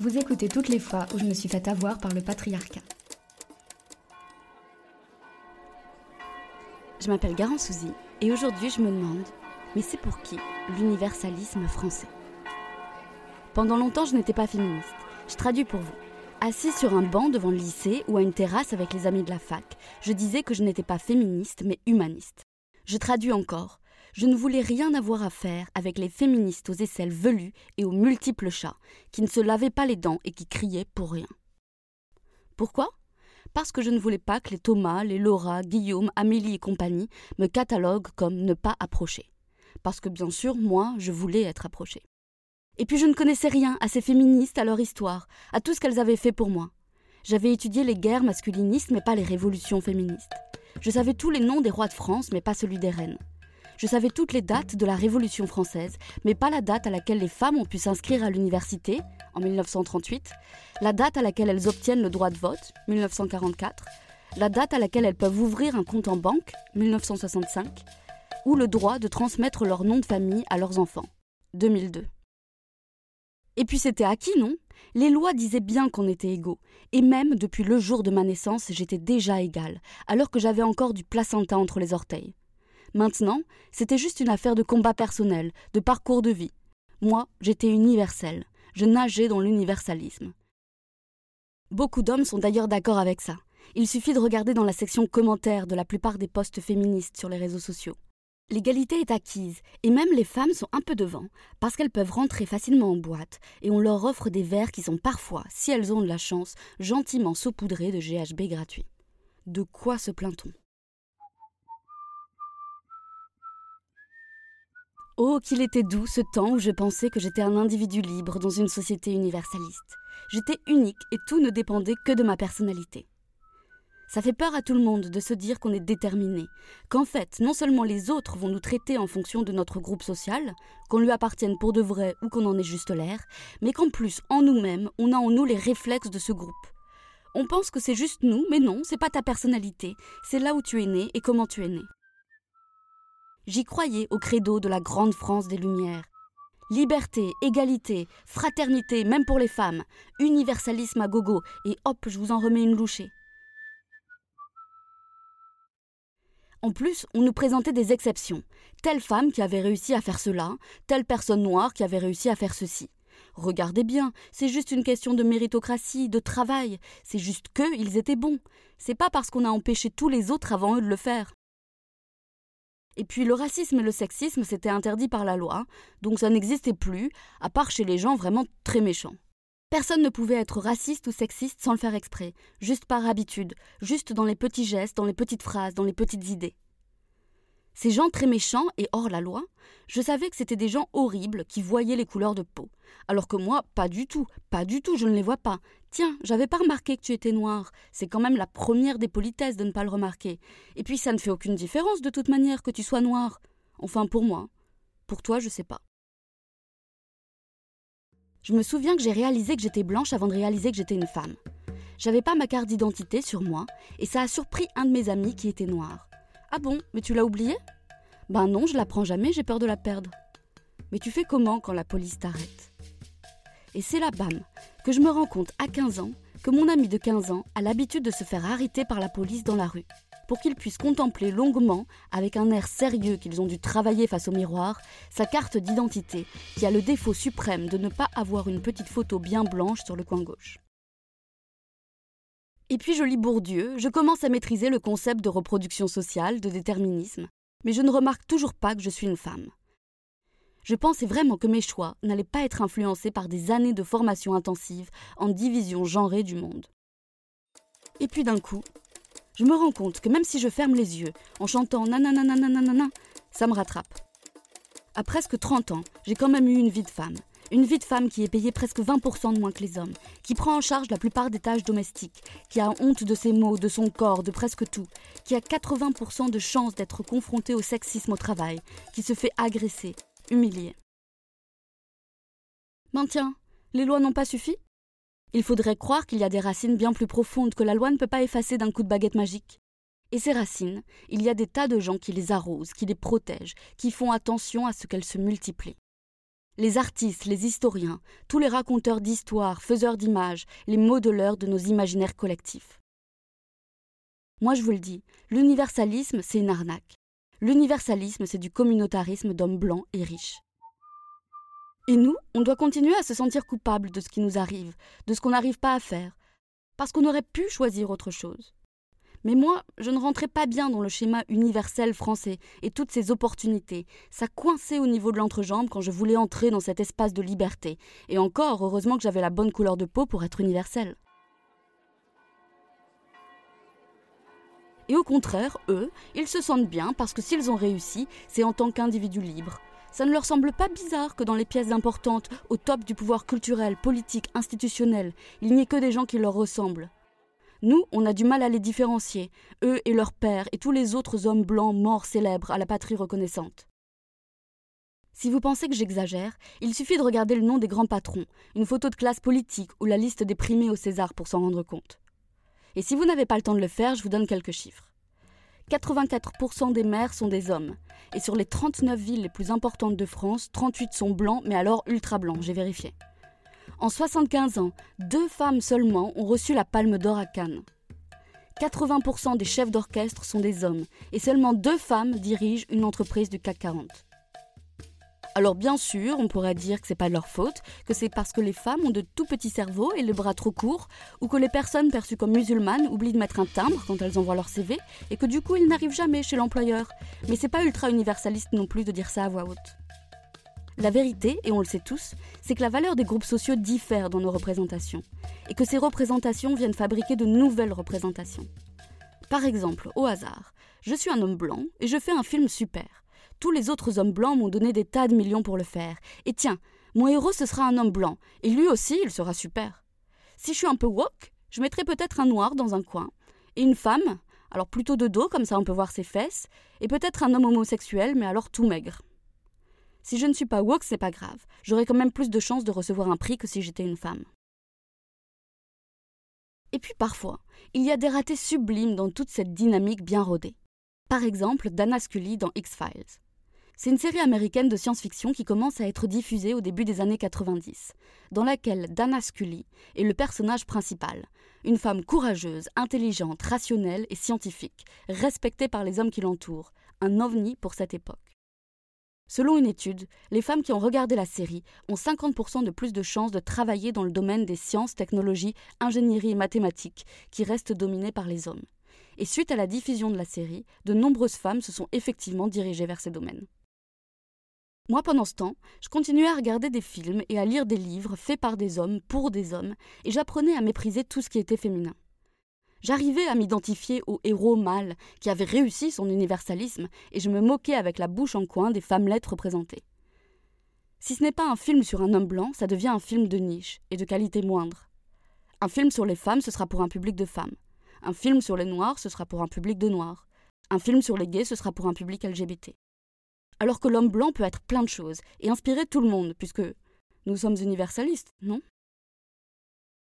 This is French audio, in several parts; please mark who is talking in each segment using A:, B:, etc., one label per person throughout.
A: Vous écoutez toutes les fois où je me suis fait avoir par le patriarcat.
B: Je m'appelle Garance Souzy et aujourd'hui je me demande, mais c'est pour qui l'universalisme français? Pendant longtemps je n'étais pas féministe. Je traduis pour vous. Assis sur un banc devant le lycée ou à une terrasse avec les amis de la fac, je disais que je n'étais pas féministe mais humaniste. Je traduis encore. Je ne voulais rien avoir à faire avec les féministes aux aisselles velues et aux multiples chats, qui ne se lavaient pas les dents et qui criaient pour rien. Pourquoi? Parce que je ne voulais pas que les Thomas, les Laura, Guillaume, Amélie et compagnie me cataloguent comme ne pas approcher. Parce que bien sûr, moi, je voulais être approchée. Et puis je ne connaissais rien à ces féministes, à leur histoire, à tout ce qu'elles avaient fait pour moi. J'avais étudié les guerres masculinistes, mais pas les révolutions féministes. Je savais tous les noms des rois de France, mais pas celui des reines. Je savais toutes les dates de la Révolution française, mais pas la date à laquelle les femmes ont pu s'inscrire à l'université, en 1938, la date à laquelle elles obtiennent le droit de vote, 1944, la date à laquelle elles peuvent ouvrir un compte en banque, 1965, ou le droit de transmettre leur nom de famille à leurs enfants, 2002. Et puis c'était acquis, non? Les lois disaient bien qu'on était égaux, et même depuis le jour de ma naissance, j'étais déjà égale, alors que j'avais encore du placenta entre les orteils. Maintenant, c'était juste une affaire de combat personnel, de parcours de vie. Moi, j'étais universelle. Je nageais dans l'universalisme. Beaucoup d'hommes sont d'ailleurs d'accord avec ça. Il suffit de regarder dans la section commentaires de la plupart des posts féministes sur les réseaux sociaux. L'égalité est acquise, et même les femmes sont un peu devant, parce qu'elles peuvent rentrer facilement en boîte, et on leur offre des verres qui sont parfois, si elles ont de la chance, gentiment saupoudrés de GHB gratuit. De quoi se plaint-on? Oh, qu'il était doux ce temps où je pensais que j'étais un individu libre dans une société universaliste. J'étais unique et tout ne dépendait que de ma personnalité. Ça fait peur à tout le monde de se dire qu'on est déterminé, qu'en fait, non seulement les autres vont nous traiter en fonction de notre groupe social, qu'on lui appartienne pour de vrai ou qu'on en ait juste l'air, mais qu'en plus, en nous-mêmes, on a en nous les réflexes de ce groupe. On pense que c'est juste nous, mais non, c'est pas ta personnalité, c'est là où tu es né et comment tu es né. J'y croyais au credo de la grande France des Lumières. Liberté, égalité, fraternité, même pour les femmes, universalisme à gogo, et hop, je vous en remets une louchée. En plus, on nous présentait des exceptions. Telle femme qui avait réussi à faire cela, telle personne noire qui avait réussi à faire ceci. Regardez bien, c'est juste une question de méritocratie, de travail. C'est juste qu'eux, ils étaient bons. C'est pas parce qu'on a empêché tous les autres avant eux de le faire. Et puis le racisme et le sexisme, c'était interdit par la loi, donc ça n'existait plus, à part chez les gens vraiment très méchants. Personne ne pouvait être raciste ou sexiste sans le faire exprès, juste par habitude, juste dans les petits gestes, dans les petites phrases, dans les petites idées. Ces gens très méchants et hors la loi, je savais que c'était des gens horribles qui voyaient les couleurs de peau. Alors que moi, pas du tout, pas du tout, je ne les vois pas. Tiens, j'avais pas remarqué que tu étais noir. C'est quand même la première des politesses de ne pas le remarquer. Et puis ça ne fait aucune différence de toute manière que tu sois noir. Enfin pour moi. Pour toi, je sais pas. Je me souviens que j'ai réalisé que j'étais blanche avant de réaliser que j'étais une femme. J'avais pas ma carte d'identité sur moi, et ça a surpris un de mes amis qui était noir. Ah bon, mais tu l'as oublié? Ben non, je la prends jamais, j'ai peur de la perdre. Mais tu fais comment quand la police t'arrête? Et c'est là, bam, que je me rends compte à 15 ans que mon ami de 15 ans a l'habitude de se faire arrêter par la police dans la rue, pour qu'il puisse contempler longuement, avec un air sérieux qu'ils ont dû travailler face au miroir, sa carte d'identité, qui a le défaut suprême de ne pas avoir une petite photo bien blanche sur le coin gauche. Et puis je lis Bourdieu, je commence à maîtriser le concept de reproduction sociale, de déterminisme, mais je ne remarque toujours pas que je suis une femme. Je pensais vraiment que mes choix n'allaient pas être influencés par des années de formation intensive en division genrée du monde. Et puis d'un coup, je me rends compte que même si je ferme les yeux en chantant nanananananana, ça me rattrape. À presque 30 ans, j'ai quand même eu une vie de femme, une vie de femme qui est payée presque 20% de moins que les hommes, qui prend en charge la plupart des tâches domestiques, qui a honte de ses mots, de son corps, de presque tout, qui a 80% de chances d'être confrontée au sexisme au travail, qui se fait agresser, humilier. Tiens, les lois n'ont pas suffi? Il faudrait croire qu'il y a des racines bien plus profondes que la loi ne peut pas effacer d'un coup de baguette magique. Et ces racines, il y a des tas de gens qui les arrosent, qui les protègent, qui font attention à ce qu'elles se multiplient. Les artistes, les historiens, tous les raconteurs d'histoires, faiseurs d'images, les modeleurs de nos imaginaires collectifs. Moi je vous le dis, l'universalisme c'est une arnaque. L'universalisme c'est du communautarisme d'hommes blancs et riches. Et nous, on doit continuer à se sentir coupable de ce qui nous arrive, de ce qu'on n'arrive pas à faire, parce qu'on aurait pu choisir autre chose. Mais moi, je ne rentrais pas bien dans le schéma universel français et toutes ces opportunités. Ça coinçait au niveau de l'entrejambe quand je voulais entrer dans cet espace de liberté. Et encore, heureusement que j'avais la bonne couleur de peau pour être universel. Et au contraire, eux, ils se sentent bien parce que s'ils ont réussi, c'est en tant qu'individus libres, ça ne leur semble pas bizarre que dans les pièces importantes, au top du pouvoir culturel, politique, institutionnel, il n'y ait que des gens qui leur ressemblent. Nous, on a du mal à les différencier, eux et leurs pères et tous les autres hommes blancs morts célèbres à la patrie reconnaissante. Si vous pensez que j'exagère, il suffit de regarder le nom des grands patrons, une photo de classe politique ou la liste des primés au César pour s'en rendre compte. Et si vous n'avez pas le temps de le faire, je vous donne quelques chiffres. 84% des maires sont des hommes. Et sur les 39 villes les plus importantes de France, 38 sont blancs, mais alors ultra blancs, j'ai vérifié. En 75 ans, deux femmes seulement ont reçu la Palme d'Or à Cannes. 80% des chefs d'orchestre sont des hommes, et seulement deux femmes dirigent une entreprise du CAC 40. Alors bien sûr, on pourrait dire que c'est pas de leur faute, que c'est parce que les femmes ont de tout petits cerveaux et les bras trop courts, ou que les personnes perçues comme musulmanes oublient de mettre un timbre quand elles envoient leur CV, et que du coup ils n'arrivent jamais chez l'employeur. Mais c'est pas ultra universaliste non plus de dire ça à voix haute. La vérité, et on le sait tous, c'est que la valeur des groupes sociaux diffère dans nos représentations, et que ces représentations viennent fabriquer de nouvelles représentations. Par exemple, au hasard, je suis un homme blanc et je fais un film super. Tous les autres hommes blancs m'ont donné des tas de millions pour le faire. Et tiens, mon héros ce sera un homme blanc, et lui aussi il sera super. Si je suis un peu woke, je mettrai peut-être un noir dans un coin, et une femme, alors plutôt de dos, comme ça on peut voir ses fesses, et peut-être un homme homosexuel, mais alors tout maigre. Si je ne suis pas woke, c'est pas grave, j'aurai quand même plus de chances de recevoir un prix que si j'étais une femme. Et puis parfois, il y a des ratés sublimes dans toute cette dynamique bien rodée. Par exemple, Dana Scully dans X-Files. C'est une série américaine de science-fiction qui commence à être diffusée au début des années 90, dans laquelle Dana Scully est le personnage principal, une femme courageuse, intelligente, rationnelle et scientifique, respectée par les hommes qui l'entourent, un ovni pour cette époque. Selon une étude, les femmes qui ont regardé la série ont 50% de plus de chances de travailler dans le domaine des sciences, technologies, ingénierie et mathématiques, qui restent dominées par les hommes. Et suite à la diffusion de la série, de nombreuses femmes se sont effectivement dirigées vers ces domaines. Moi, pendant ce temps, je continuais à regarder des films et à lire des livres faits par des hommes pour des hommes, et j'apprenais à mépriser tout ce qui était féminin. J'arrivais à m'identifier au héros mâle qui avait réussi son universalisme, et je me moquais avec la bouche en coin des femmes lettres représentées. Si ce n'est pas un film sur un homme blanc, ça devient un film de niche et de qualité moindre. Un film sur les femmes, ce sera pour un public de femmes. Un film sur les noirs, ce sera pour un public de noirs. Un film sur les gays, ce sera pour un public LGBT alors que l'homme blanc peut être plein de choses et inspirer tout le monde, puisque nous sommes universalistes, non?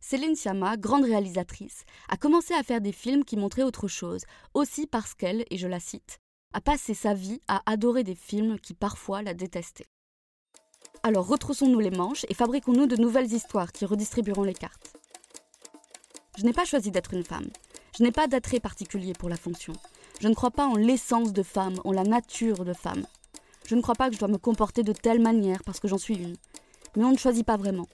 B: Céline Sciamma, grande réalisatrice, a commencé à faire des films qui montraient autre chose, aussi parce qu'elle, et je la cite, a passé sa vie à adorer des films qui parfois la détestaient. Alors retroussons-nous les manches et fabriquons-nous de nouvelles histoires qui redistribueront les cartes. Je n'ai pas choisi d'être une femme. Je n'ai pas d'attrait particulier pour la fonction. Je ne crois pas en l'essence de femme, en la nature de femme. Je ne crois pas que je dois me comporter de telle manière parce que j'en suis une. Mais on ne choisit pas vraiment.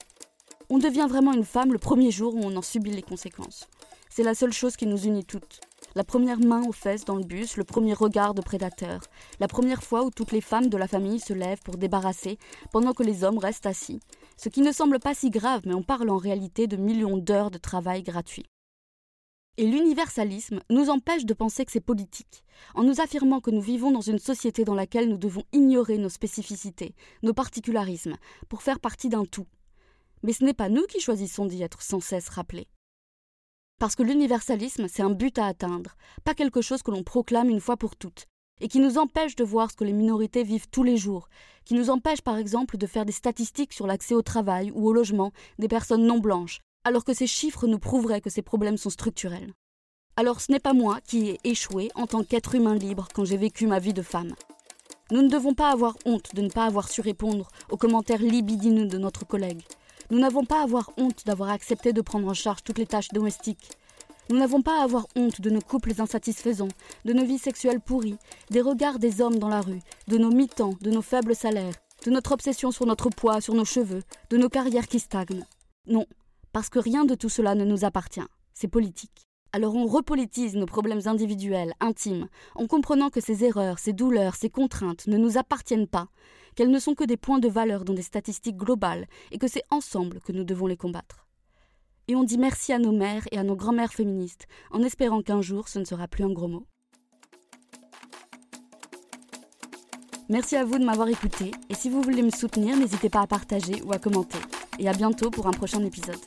B: On devient vraiment une femme le premier jour où on en subit les conséquences. C'est la seule chose qui nous unit toutes. La première main aux fesses dans le bus, le premier regard de prédateur, la première fois où toutes les femmes de la famille se lèvent pour débarrasser pendant que les hommes restent assis. Ce qui ne semble pas si grave, mais on parle en réalité de millions d'heures de travail gratuit. Et l'universalisme nous empêche de penser que c'est politique, en nous affirmant que nous vivons dans une société dans laquelle nous devons ignorer nos spécificités, nos particularismes, pour faire partie d'un tout. Mais ce n'est pas nous qui choisissons d'y être sans cesse rappelés. Parce que l'universalisme, c'est un but à atteindre, pas quelque chose que l'on proclame une fois pour toutes, et qui nous empêche de voir ce que les minorités vivent tous les jours, qui nous empêche par exemple de faire des statistiques sur l'accès au travail ou au logement des personnes non blanches, alors que ces chiffres nous prouveraient que ces problèmes sont structurels. Alors ce n'est pas moi qui ai échoué en tant qu'être humain libre quand j'ai vécu ma vie de femme. Nous ne devons pas avoir honte de ne pas avoir su répondre aux commentaires libidineux de notre collègue. Nous n'avons pas à avoir honte d'avoir accepté de prendre en charge toutes les tâches domestiques. Nous n'avons pas à avoir honte de nos couples insatisfaisants, de nos vies sexuelles pourries, des regards des hommes dans la rue, de nos mi-temps, de nos faibles salaires, de notre obsession sur notre poids, sur nos cheveux, de nos carrières qui stagnent. Non, parce que rien de tout cela ne nous appartient. C'est politique. Alors on repolitise nos problèmes individuels, intimes, en comprenant que ces erreurs, ces douleurs, ces contraintes ne nous appartiennent pas, qu'elles ne sont que des points de valeur dans des statistiques globales, et que c'est ensemble que nous devons les combattre. Et on dit merci à nos mères et à nos grands-mères féministes, en espérant qu'un jour ce ne sera plus un gros mot. Merci à vous de m'avoir écouté, et si vous voulez me soutenir, n'hésitez pas à partager ou à commenter. Et à bientôt pour un prochain épisode.